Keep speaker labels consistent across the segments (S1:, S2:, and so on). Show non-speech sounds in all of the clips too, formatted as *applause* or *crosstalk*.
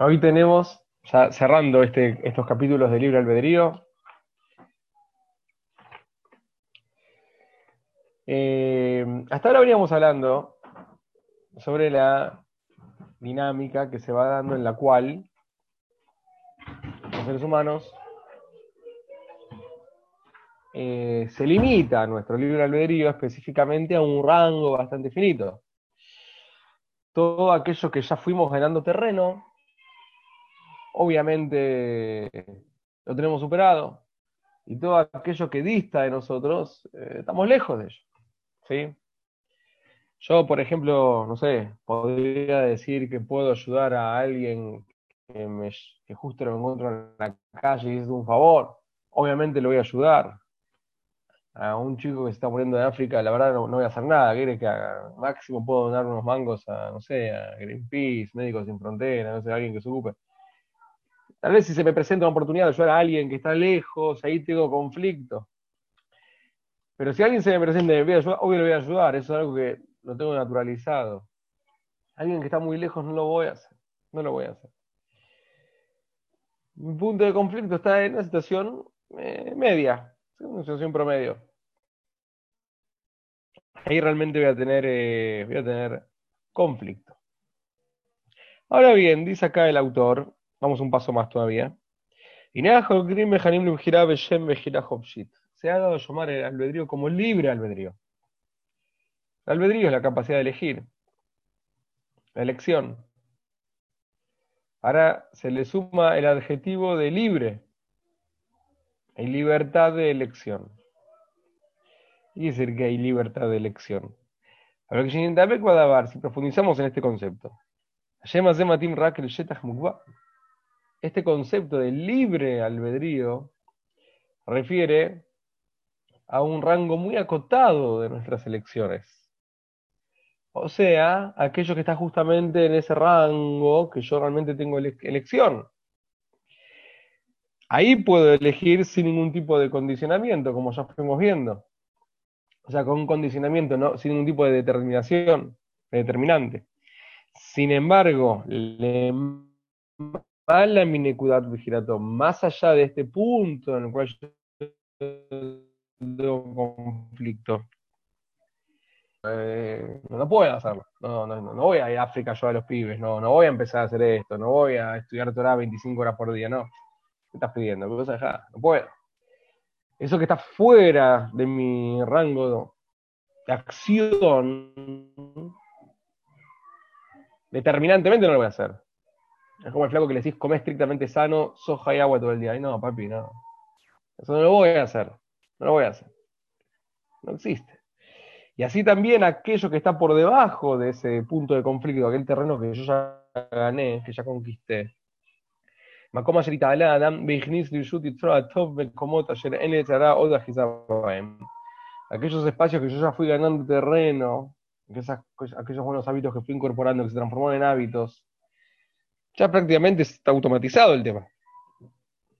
S1: Hoy tenemos, ya cerrando este, estos capítulos de Libre Albedrío, eh, hasta ahora veníamos hablando sobre la dinámica que se va dando en la cual los seres humanos eh, se limita nuestro libre albedrío específicamente a un rango bastante finito. Todo aquello que ya fuimos ganando terreno, obviamente lo tenemos superado. Y todo aquello que dista de nosotros, eh, estamos lejos de ello. ¿sí? Yo, por ejemplo, no sé, podría decir que puedo ayudar a alguien que, me, que justo lo encuentro en la calle y es un favor. Obviamente lo voy a ayudar. A un chico que se está muriendo de África, la verdad no, voy a hacer nada. ¿Quiere que haga? Máximo puedo donar unos mangos a, no sé, a Greenpeace, Médicos Sin Fronteras, no sé, a alguien que se ocupe. Tal vez si se me presenta una oportunidad de ayudar a alguien que está lejos, ahí tengo conflicto. Pero si alguien se me presenta y me pide ayuda, obvio le voy a ayudar, eso es algo que lo tengo naturalizado. Alguien que está muy lejos no lo voy a hacer, no lo voy a hacer. Mi punto de conflicto está en una situación eh, media, una situación promedio. Ahí realmente voy a tener, eh, voy a tener conflicto. Ahora bien, dice acá el autor, Vamos un paso más todavía. Se ha dado a llamar el albedrío como libre albedrío. El albedrío es la capacidad de elegir, la elección. Ahora se le suma el adjetivo de libre. Hay libertad de elección. Y decir que hay libertad de elección. Ahora que si profundizamos en este concepto, este concepto de libre albedrío refiere a un rango muy acotado de nuestras elecciones. O sea, aquello que está justamente en ese rango que yo realmente tengo elección. Ahí puedo elegir sin ningún tipo de condicionamiento, como ya fuimos viendo. O sea, con un condicionamiento, ¿no? sin ningún tipo de determinación, determinante. Sin embargo, le la minekudat vigirato, más allá de este punto en el cual yo tengo conflicto, eh, no puedo hacerlo. No, voy a ir a África yo a los pibes, no, no voy a empezar a hacer esto, no voy a estudiar Torah 25 horas por día, no. ¿Qué estás pidiendo? ¿Qué vas No puedo. Eso que está fuera de mi rango de acción, determinantemente no lo voy a hacer. Es como el flaco que le decís, come estrictamente sano, soja y agua todo el día. Y no, papi, no. Eso no lo voy a hacer. No lo voy a hacer. No existe. Y así también aquello que está por debajo de ese punto de conflicto, aquel terreno que yo ya gané, que ya conquisté. Aquellos espacios que yo ya fui ganando terreno, aquellos buenos hábitos que fui incorporando, que se transformaron en hábitos, ya prácticamente está automatizado el tema.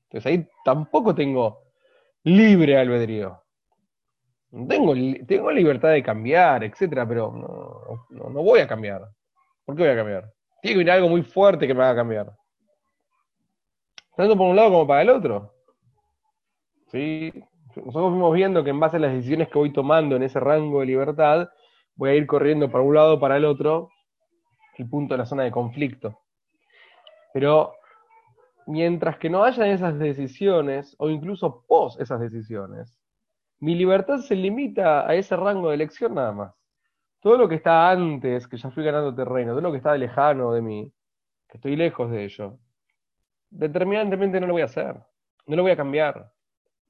S1: Entonces ahí tampoco tengo libre albedrío. Tengo, tengo libertad de cambiar, etcétera, pero no, voy a cambiar. ¿Por qué voy a cambiar? Tiene que venir algo muy fuerte que me haga cambiar. Tanto por un lado como para el otro. ¿Sí? Nosotros fuimos viendo que en base a las decisiones que voy tomando en ese rango de libertad, voy a ir corriendo para un lado para el otro, el punto de la zona de conflicto. Pero mientras que no haya esas decisiones, o incluso pos esas decisiones, mi libertad se limita a ese rango de elección nada más. Todo lo que está antes, que ya fui ganando terreno, todo lo que está lejano de mí, que estoy lejos de ello, determinantemente no lo voy a hacer, no lo voy a cambiar.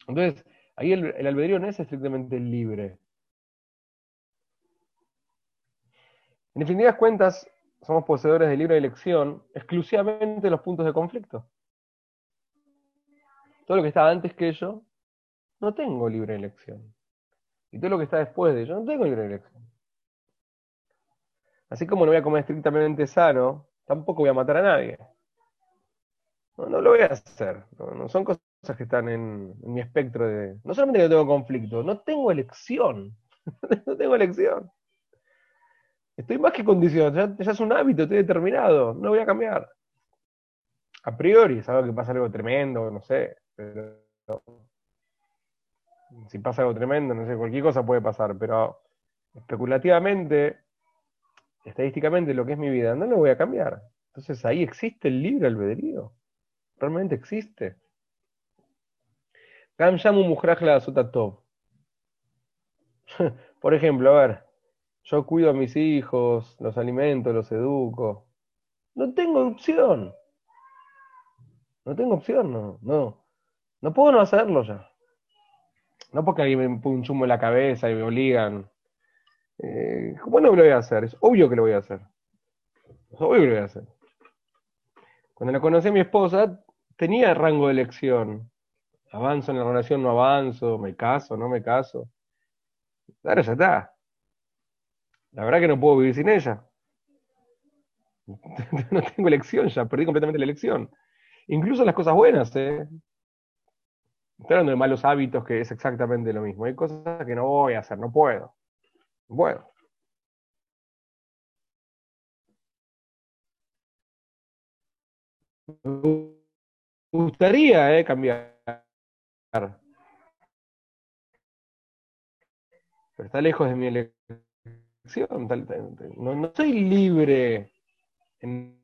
S1: Entonces, ahí el, albedrío no es estrictamente libre. En definitivas cuentas, somos poseedores de libre elección exclusivamente los puntos de conflicto. Todo lo que está antes que ello, no tengo libre elección. Y todo lo que está después de ello, no tengo libre elección. Así como no voy a comer estrictamente sano, tampoco voy a matar a nadie. No, no lo voy a hacer. No, son cosas que están en, en, mi espectro de... No solamente que no tengo conflicto, no tengo elección. *laughs* no tengo elección. Estoy más que condicionado, ya, es un hábito, estoy determinado, no voy a cambiar. a priori, es algo que pasa algo tremendo, no sé, pero si pasa algo tremendo, no sé, cualquier cosa puede pasar, pero especulativamente, estadísticamente, lo que es mi vida, no lo voy a cambiar. Entonces ahí existe el libre albedrío. Realmente existe. *laughs* Por ejemplo, a ver, yo cuido a mis hijos, los alimento, los educo. No tengo opción. No tengo opción, no. No, no puedo no hacerlo ya. No porque alguien me pone un chumbo en la cabeza y me obligan. Eh, ¿Cómo no lo voy a hacer? Es obvio que lo voy a hacer. Es obvio que lo voy a hacer. Cuando la conocí a mi esposa, tenía rango de elección. Avanzo en la relación, no avanzo, me caso, no me caso. Ahora ya está. La verdad que no puedo vivir sin ella. *laughs* no tengo elección ya, perdí completamente la elección. Incluso las cosas buenas, ¿eh? Estoy hablando de malos hábitos, que es exactamente lo mismo. Hay cosas que no voy a hacer, no puedo. No puedo. Me gustaría eh, cambiar. Pero está lejos de mi elección. No, no soy libre. En,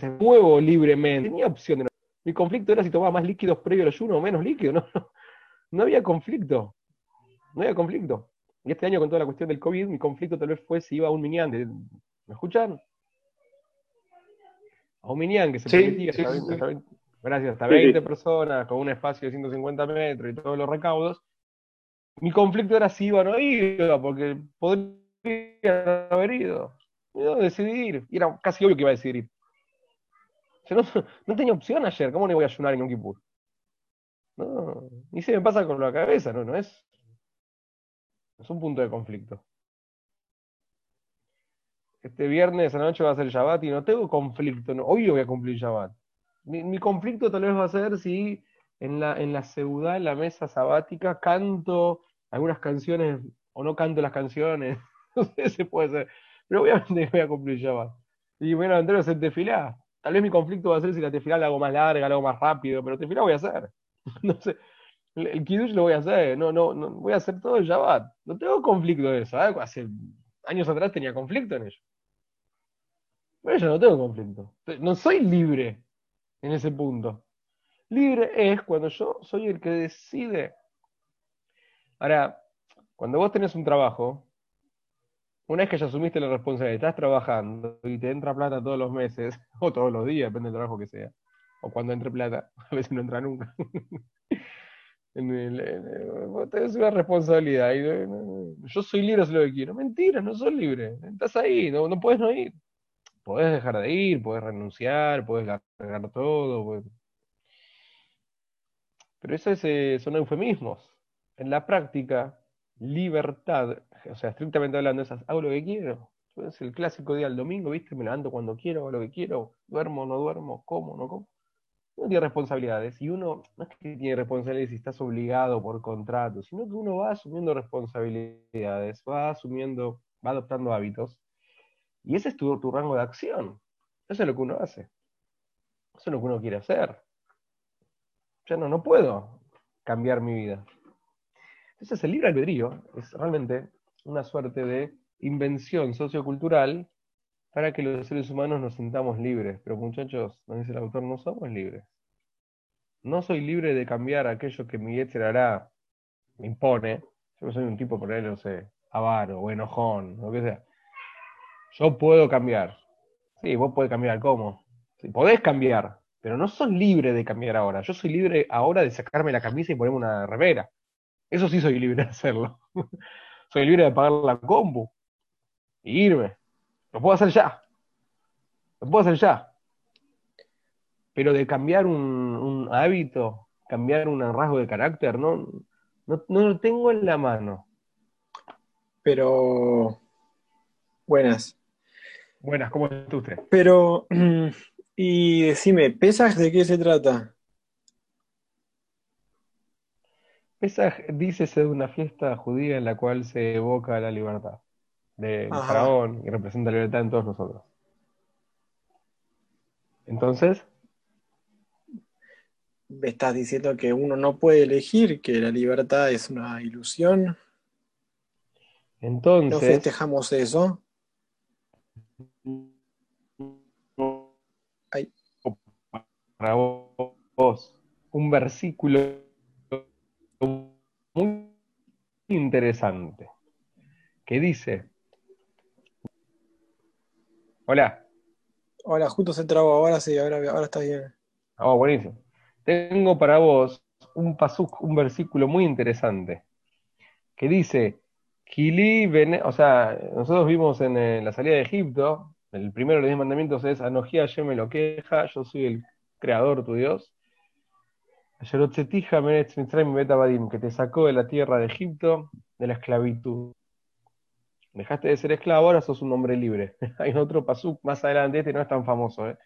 S1: se muevo libremente. Tenía opción de no mi conflicto era si tomaba más líquidos previo al ayuno o menos líquidos. No, no, no había conflicto. No había conflicto. Y este año con toda la cuestión del COVID, mi conflicto tal vez fue si iba a un minián. ¿Me escuchan? A un minián que se permitía gracias, hasta 20 personas con un espacio de 150 metros y todos los recaudos. Mi conflicto era si iba o no iba, porque podría haber ido. Y no, decidí ir. Y era casi obvio que iba a decidir ir. Yo no, *laughs* tenía opción ayer, ¿cómo le voy a ayunar en un Kippur? No, ni se me pasa con la cabeza, no, no es. Es un punto de conflicto. Este viernes a la noche va a ser Shabbat y no tengo conflicto, no, obvio voy a cumplir Shabbat. Mi, conflicto tal vez va a ser si en la, en la en la mesa sabática, canto algunas canciones o no canto las canciones. No sé si puede ser. Pero obviamente *laughs* voy a cumplir Shabbat. Y bueno, Andrés, se tefilá. Tal vez mi conflicto va a ser si la tefilá la hago más larga, la hago más rápido, pero tefilá voy a hacer. *laughs* no sé. El kiddush lo voy a hacer, no, no, no, voy a hacer todo el Shabbat. No tengo conflicto de eso. ¿eh? Hace años atrás tenía conflicto en ello. Pero yo no tengo conflicto. No soy libre en ese punto. Libre es cuando yo soy el que decide. Ahora, cuando vos tenés un trabajo, una vez que ya asumiste la responsabilidad, estás trabajando y te entra plata todos los meses, *laughs* o todos los días, depende del trabajo que sea, o cuando entre plata, *laughs* a veces no entra nunca. *laughs* tienes una responsabilidad. yo soy libre, es lo que quiero. Mentira, no soy libre. Estás ahí, no, no puedes no ir. Puedes dejar de ir, puedes renunciar, puedes largar todo. Pero eso eh, son eufemismos. En la práctica, libertad, o sea, estrictamente hablando, es hago lo que quiero. Es el clásico día del domingo, ¿viste? Me levanto cuando quiero, hago lo que quiero, duermo, no duermo, como, no como. Uno tiene responsabilidades y uno no es que tiene responsabilidades y estás obligado por contrato, sino que uno va asumiendo responsabilidades, va asumiendo, va adoptando hábitos y ese es tu, tu rango de acción. Eso es lo que uno hace. Eso es lo que uno quiere hacer. Ya no, no puedo cambiar mi vida. Entonces el libre albedrío es realmente una suerte de invención sociocultural para que los seres humanos nos sintamos libres. Pero muchachos, nos dice el autor, no somos libres. No soy libre de cambiar aquello que mi hará, me impone. Yo soy un tipo, por él, no sé, avaro o enojón, lo que sea. Yo puedo cambiar. Sí, vos podés cambiar cómo. Sí, podés cambiar, pero no sos libre de cambiar ahora. Yo soy libre ahora de sacarme la camisa y ponerme una remera. Eso sí soy libre de hacerlo. *laughs* soy libre de pagar la combo y irme. Lo puedo hacer ya. Lo puedo hacer ya. Pero de cambiar un, hábito, cambiar un rasgo de carácter, no, no, lo tengo en la mano.
S2: Pero. Buenas.
S1: Buenas, ¿cómo está usted?
S2: Pero. *clears throat* Y decime, ¿pesas de qué se trata?
S1: Esa dice de una fiesta judía en la cual se evoca la libertad del faraón y representa la libertad en todos nosotros. Entonces,
S2: me estás diciendo que uno no puede elegir, que la libertad es una ilusión. ¿No
S1: Entonces,
S2: festejamos eso? Ay,
S1: para vos, un versículo muy interesante que dice, hola,
S2: hola, justo se trabó, ahora sí, ahora, ahora está bien.
S1: oh, buenísimo. Tengo para vos un pasuk, un versículo muy interesante que dice, Kili bene- o sea, nosotros vimos en eh, la salida de Egipto, el primero de los diez mandamientos es Anoji Hashem me lo queja, yo soy el creador, tu Dios. Que te sacó de la tierra de Egipto, de la esclavitud. Dejaste de ser esclavo, ahora sos un hombre libre. *laughs* Hay otro pasuk más adelante, este no es tan famoso, ¿eh?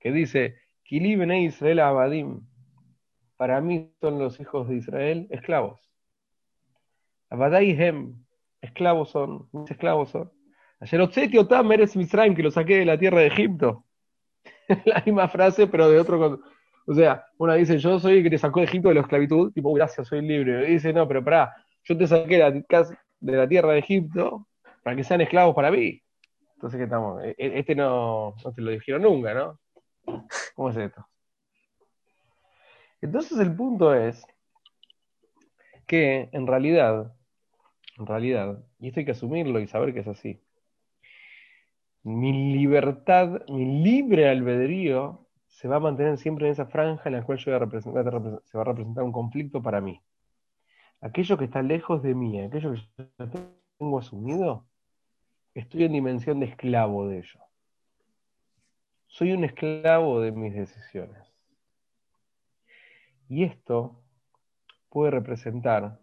S1: que dice, Kili bene Israel abadim, para mí son los hijos de Israel esclavos. Abadai hem, esclavos son, mis esclavos son. Yerotzeti otam meretz Mitzrayim, que lo saqué de la tierra de Egipto. *laughs* la misma frase, pero de otro. con- O sea, una dice, yo soy el que te sacó de Egipto de la esclavitud, tipo, gracias, soy libre. Dice, no, pero pará, yo te saqué de la tierra de Egipto para que sean esclavos para mí. Entonces, ¿qué estamos? E- e- Este no, no te lo dijeron nunca, ¿no? ¿Cómo es esto? Entonces, el punto es que, en realidad, en realidad, y esto hay que asumirlo y saber que es así, mi libertad, mi libre albedrío se va a mantener siempre en esa franja en la cual yo se va a representar un conflicto para mí. Aquello que está lejos de mí, aquello que yo tengo asumido, estoy en dimensión de esclavo de ello. Soy un esclavo de mis decisiones. Y esto puede representar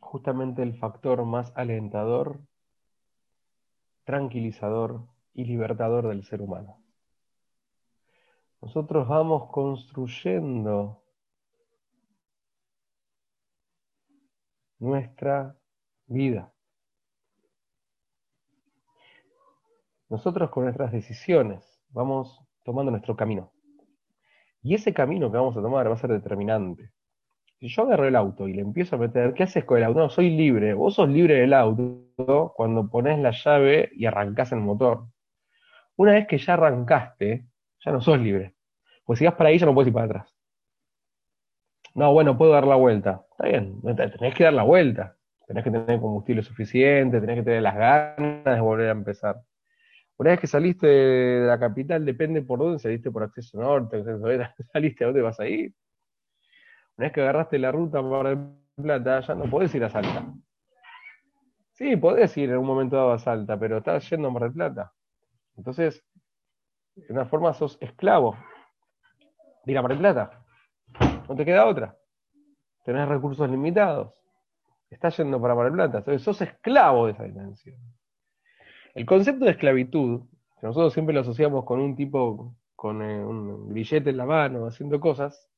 S1: justamente el factor más alentador tranquilizador y libertador del ser humano. Nosotros vamos construyendo nuestra vida. Nosotros con nuestras decisiones vamos tomando nuestro camino. Y ese camino que vamos a tomar va a ser determinante. Si yo agarro el auto y le empiezo a meter, ¿qué haces con el auto? No, soy libre. Vos sos libre del auto cuando pones la llave y arrancás el motor. Una vez que ya arrancaste, ya no sos libre. Pues si vas para ahí ya no puedes ir para atrás. No, bueno, puedo dar la vuelta. Está bien, tenés que dar la vuelta. Tenés que tener combustible suficiente, tenés que tener las ganas de volver a empezar. Una vez que saliste de la capital, depende por dónde, saliste por acceso norte, acceso *laughs* saliste a dónde vas a ir. Una vez que agarraste la ruta para el Plata, ya no podés ir a Salta. Sí, podés ir en un momento dado a Salta, pero estás yendo a Mar del Plata. Entonces, de una forma sos esclavo de ir a Mar Plata. No te queda otra. Tenés recursos limitados. Estás yendo para Mar del Plata. Entonces, sos esclavo de esa dimensión. El concepto de esclavitud, que nosotros siempre lo asociamos con un tipo con eh, un grillete en la mano, haciendo cosas,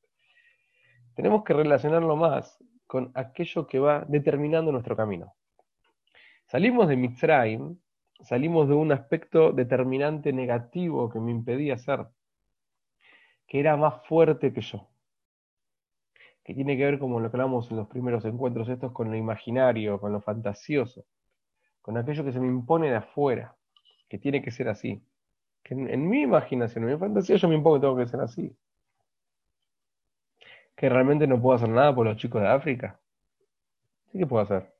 S1: tenemos que relacionarlo más con aquello que va determinando nuestro camino. Salimos de Mitzrayim, salimos de un aspecto determinante negativo que me impedía ser, que era más fuerte que yo, que tiene que ver como lo que hablamos en los primeros encuentros estos con lo imaginario, con lo fantasioso, con aquello que se me impone de afuera, que tiene que ser así. Que en, en mi imaginación, en mi fantasía, yo me impongo que tengo que ser así que realmente no puedo hacer nada por los chicos de África. Sí que puedo hacer.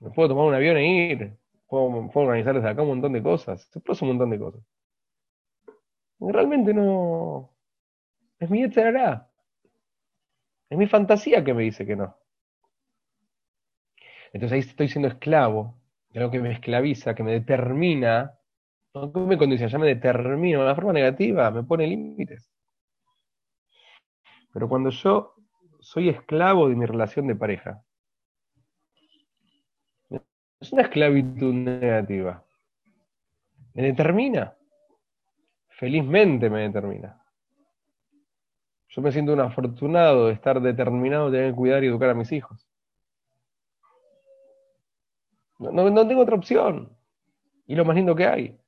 S1: Me puedo tomar un avión e ir. Puedo, organizar desde acá un montón de cosas. Se hacer un montón de cosas. Realmente no. Es mi hará. Es mi fantasía que me dice que no. Entonces ahí estoy siendo esclavo algo que me esclaviza, que me determina. No que me condiciona, ya me determina de una forma negativa, me pone límites. Pero cuando yo soy esclavo de mi relación de pareja, es una esclavitud negativa. Me determina. Felizmente me determina. Yo me siento un afortunado de estar determinado de tener que cuidar y educar a mis hijos. No, no, tengo otra opción. Y lo más lindo que hay.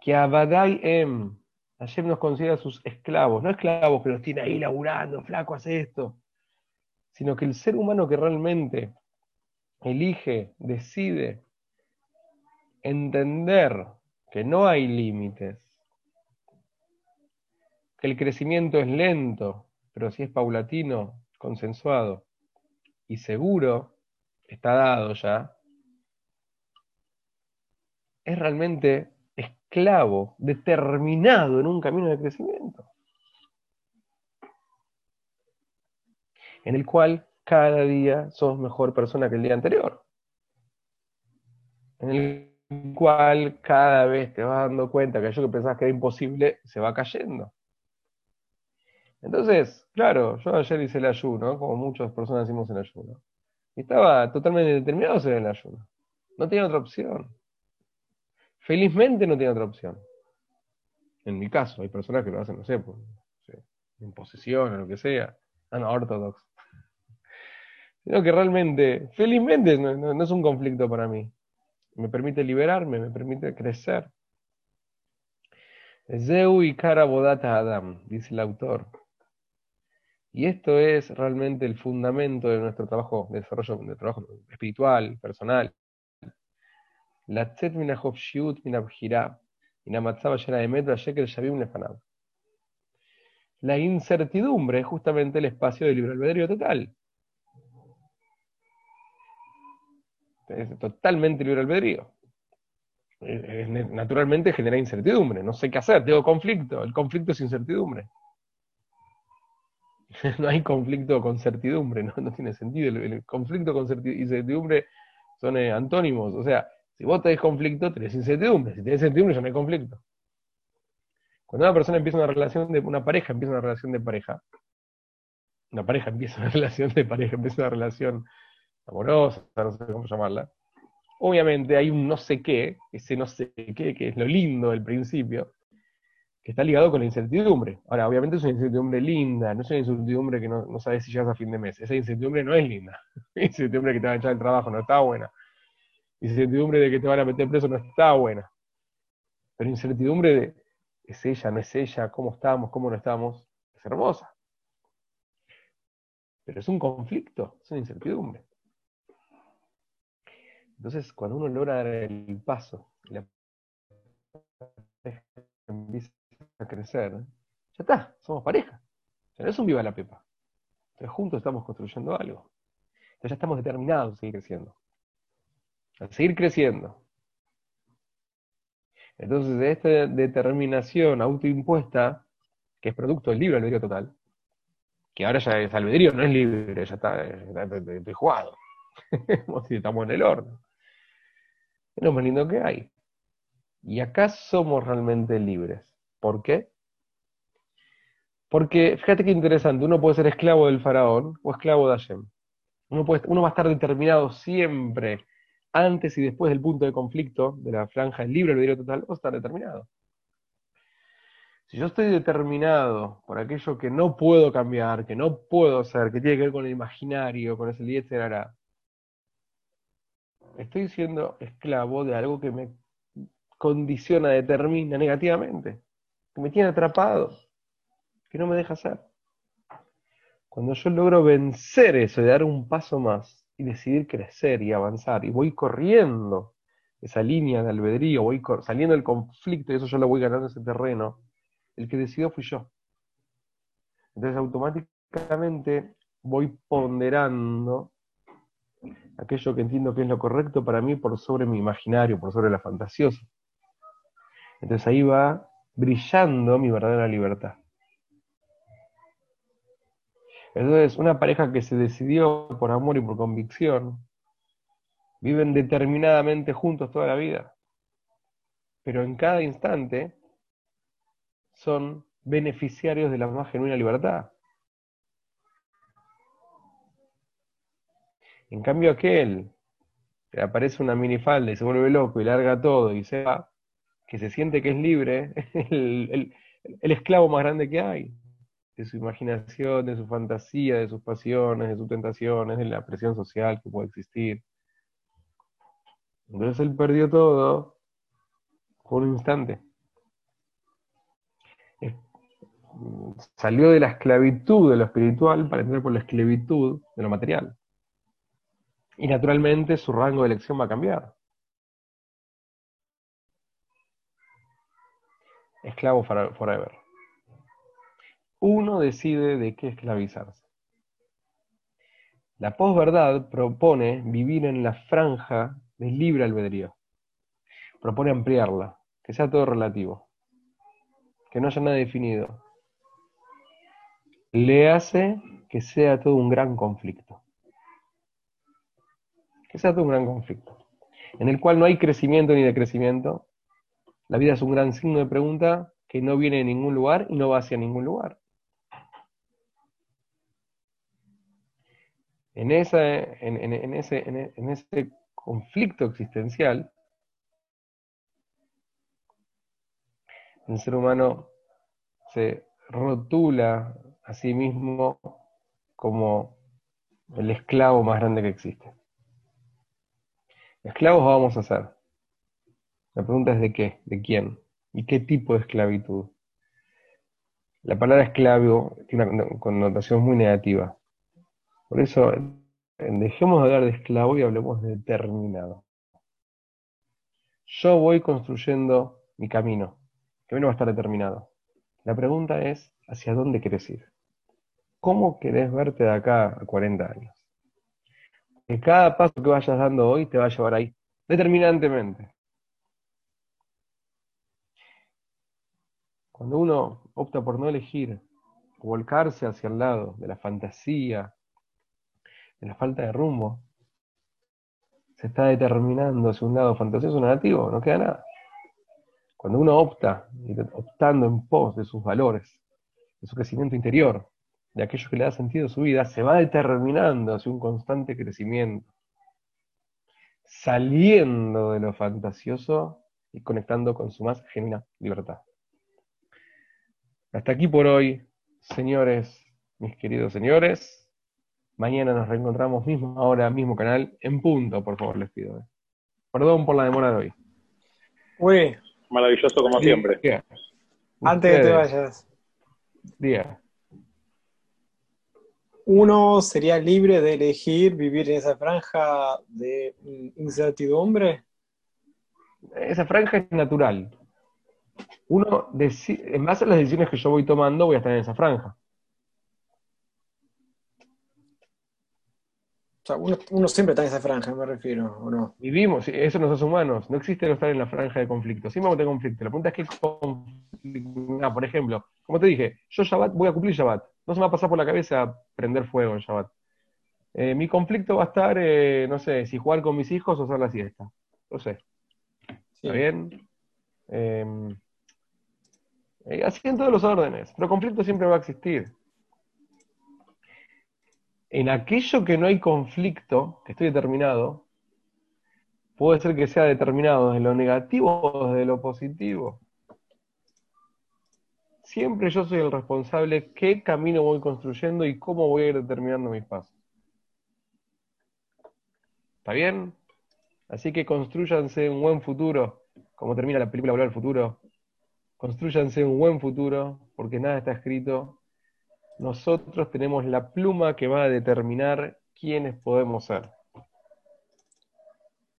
S1: Que abadai em Hashem nos considera sus esclavos, no esclavos que nos tiene ahí laburando, flaco, hace esto, sino que el ser humano que realmente elige, decide entender que no hay límites, que el crecimiento es lento, pero si es paulatino, consensuado y seguro, está dado ya, es realmente esclavo, determinado en un camino de crecimiento, en el cual cada día sos mejor persona que el día anterior, en el cual cada vez te vas dando cuenta que aquello que pensabas que era imposible se va cayendo. Entonces, claro, yo ayer hice el ayuno, como muchas personas hicimos el ayuno, y estaba totalmente determinado a hacer el ayuno. No tenía otra opción. Felizmente no tiene otra opción. En mi caso, hay personas que lo hacen, no sé, por imposición o lo que sea, no, ortodox. Sino que realmente, felizmente, no, es un conflicto para mí. Me permite liberarme, me permite crecer. Zeu y bodata Adam, dice el autor. Y esto es realmente el fundamento de nuestro trabajo, de desarrollo, de trabajo espiritual, personal, la incertidumbre es justamente el espacio de libre albedrío total. Es totalmente libre albedrío. Naturalmente genera incertidumbre. No sé qué hacer, tengo conflicto. El conflicto es incertidumbre. *laughs* no hay conflicto con certidumbre, no, tiene sentido. El, conflicto con incertidumbre son eh, antónimos. O sea, si vos tenés conflicto, tenés incertidumbre. Si tenés incertidumbre, ya no hay conflicto. Cuando una persona empieza una relación de una pareja, empieza una relación de pareja. Una pareja empieza una *laughs* relación de pareja, empieza una relación amorosa, no sé cómo llamarla. Obviamente hay un no sé qué, ese no sé qué, que es lo lindo del principio, que está ligado con la incertidumbre. Ahora, obviamente es una incertidumbre linda, no es una incertidumbre que no, sabes si llegas a fin de mes. Esa incertidumbre no es linda. *laughs* Incertidumbre que te va a echar el trabajo no está buena incertidumbre de que te van a meter preso no está buena. Pero incertidumbre de es ella, no es ella, cómo estamos, cómo no estamos, es hermosa. Pero es un conflicto, es una incertidumbre. Entonces, cuando uno logra dar el paso, la empieza a crecer, ya está, somos pareja. Ya no es un viva la pepa. Entonces, juntos estamos construyendo algo. Entonces, ya estamos determinados a seguir creciendo a seguir creciendo. Entonces, esta determinación autoimpuesta, que es producto del libre albedrío total, que ahora ya es albedrío, no es libre, ya está, está, jugado. *laughs* estamos en el horno. Es lo más lindo que hay. Y acá somos realmente libres. ¿Por qué? Porque, fíjate qué interesante, uno puede ser esclavo del faraón o esclavo de Hashem. Uno, puede, uno va a estar determinado siempre antes y después del punto de conflicto de la franja del libre albedrío total, o estar determinado. Si yo estoy determinado por aquello que no puedo cambiar, que no puedo hacer, que tiene que ver con el imaginario, con ese etcétera, estoy siendo esclavo de algo que me condiciona, determina negativamente, que me tiene atrapado, que no me deja hacer. Cuando yo logro vencer eso y dar un paso más, y decidir crecer y avanzar. Y voy corriendo esa línea de albedrío, voy saliendo del conflicto y eso yo lo voy ganando ese terreno. El que decidió fui yo. Entonces automáticamente voy ponderando aquello que entiendo que es lo correcto para mí por sobre mi imaginario, por sobre la fantasiosa. Entonces ahí va brillando mi verdadera libertad. Entonces, una pareja que se decidió por amor y por convicción, viven determinadamente juntos toda la vida, pero en cada instante son beneficiarios de la más genuina libertad. En cambio aquel que aparece una minifalda y se vuelve loco y larga todo y se va, que se siente que es libre, *laughs* es el esclavo más grande que hay de su imaginación, de su fantasía, de sus pasiones, de sus tentaciones, de la presión social que puede existir. Entonces él perdió todo por un instante. salió de la esclavitud de lo espiritual para entrar por la esclavitud de lo material. Y naturalmente su rango de elección va a cambiar. Esclavo forever. Uno decide de qué esclavizarse. La posverdad propone vivir en la franja del libre albedrío. Propone ampliarla, que sea todo relativo, que no haya nada definido. Le hace que sea todo un gran conflicto. Que sea todo un gran conflicto, en el cual no hay crecimiento ni decrecimiento. La vida es un gran signo de pregunta que no viene de ningún lugar y no va hacia ningún lugar. en, en, ese, en ese conflicto existencial, el ser humano se rotula a sí mismo como el esclavo más grande que existe. Esclavos vamos a ser. La pregunta es de qué, de quién y qué tipo de esclavitud. La palabra esclavo tiene una connotación muy negativa. Por eso, dejemos de hablar de esclavo y hablemos de determinado. Yo voy construyendo mi camino. El camino va a estar determinado. La pregunta es, ¿hacia dónde quieres ir? ¿Cómo querés verte de acá a 40 años? Que cada paso que vayas dando hoy te va a llevar ahí, determinantemente. Cuando uno opta por no elegir, volcarse hacia el lado de la fantasía, de la falta de rumbo, se está determinando hacia un lado fantasioso o negativo, no queda nada. Cuando uno opta, optando en pos de sus valores, de su crecimiento interior, de aquello que le da sentido a su vida, se va determinando hacia un constante crecimiento, saliendo de lo fantasioso y conectando con su más genuina libertad. Hasta aquí por hoy, señores, mis queridos señores. Mañana nos reencontramos mismo ahora, mismo canal, en punto, por favor, les pido. Eh. Perdón por la demora de hoy.
S2: Uy.
S3: Maravilloso como siempre.
S2: Antes que te vayas.
S1: Diga.
S2: ¿Uno sería libre de elegir vivir en esa franja de incertidumbre?
S1: Esa franja es natural. Uno, en base a las decisiones que yo voy tomando, voy a estar en esa franja.
S2: uno, siempre está en esa franja, me refiero, ¿o no?
S1: Vivimos, eso nos hace humanos. No existe no estar en la franja de conflicto. Siempre vamos a tener conflicto. La pregunta es qué conflicto. Ah, por ejemplo, como te dije, yo Shabbat voy a cumplir Shabbat. No se me va a pasar por la cabeza prender fuego en Shabbat. Eh, mi conflicto va a estar, eh, no sé, si jugar con mis hijos o hacer la siesta. No sé. ¿Está bien? Em, eh, así en todos los órdenes. Pero conflicto siempre va a existir en aquello que no hay conflicto, que estoy determinado, puede ser que sea determinado desde lo negativo o desde lo positivo. Siempre yo soy el responsable qué camino voy construyendo y cómo voy a ir determinando mis pasos. ¿Está bien? Así que construyanse un buen futuro, como termina la película Volver al Futuro. Construyanse un buen futuro, porque nada está escrito nosotros tenemos la pluma que va a determinar quiénes podemos ser.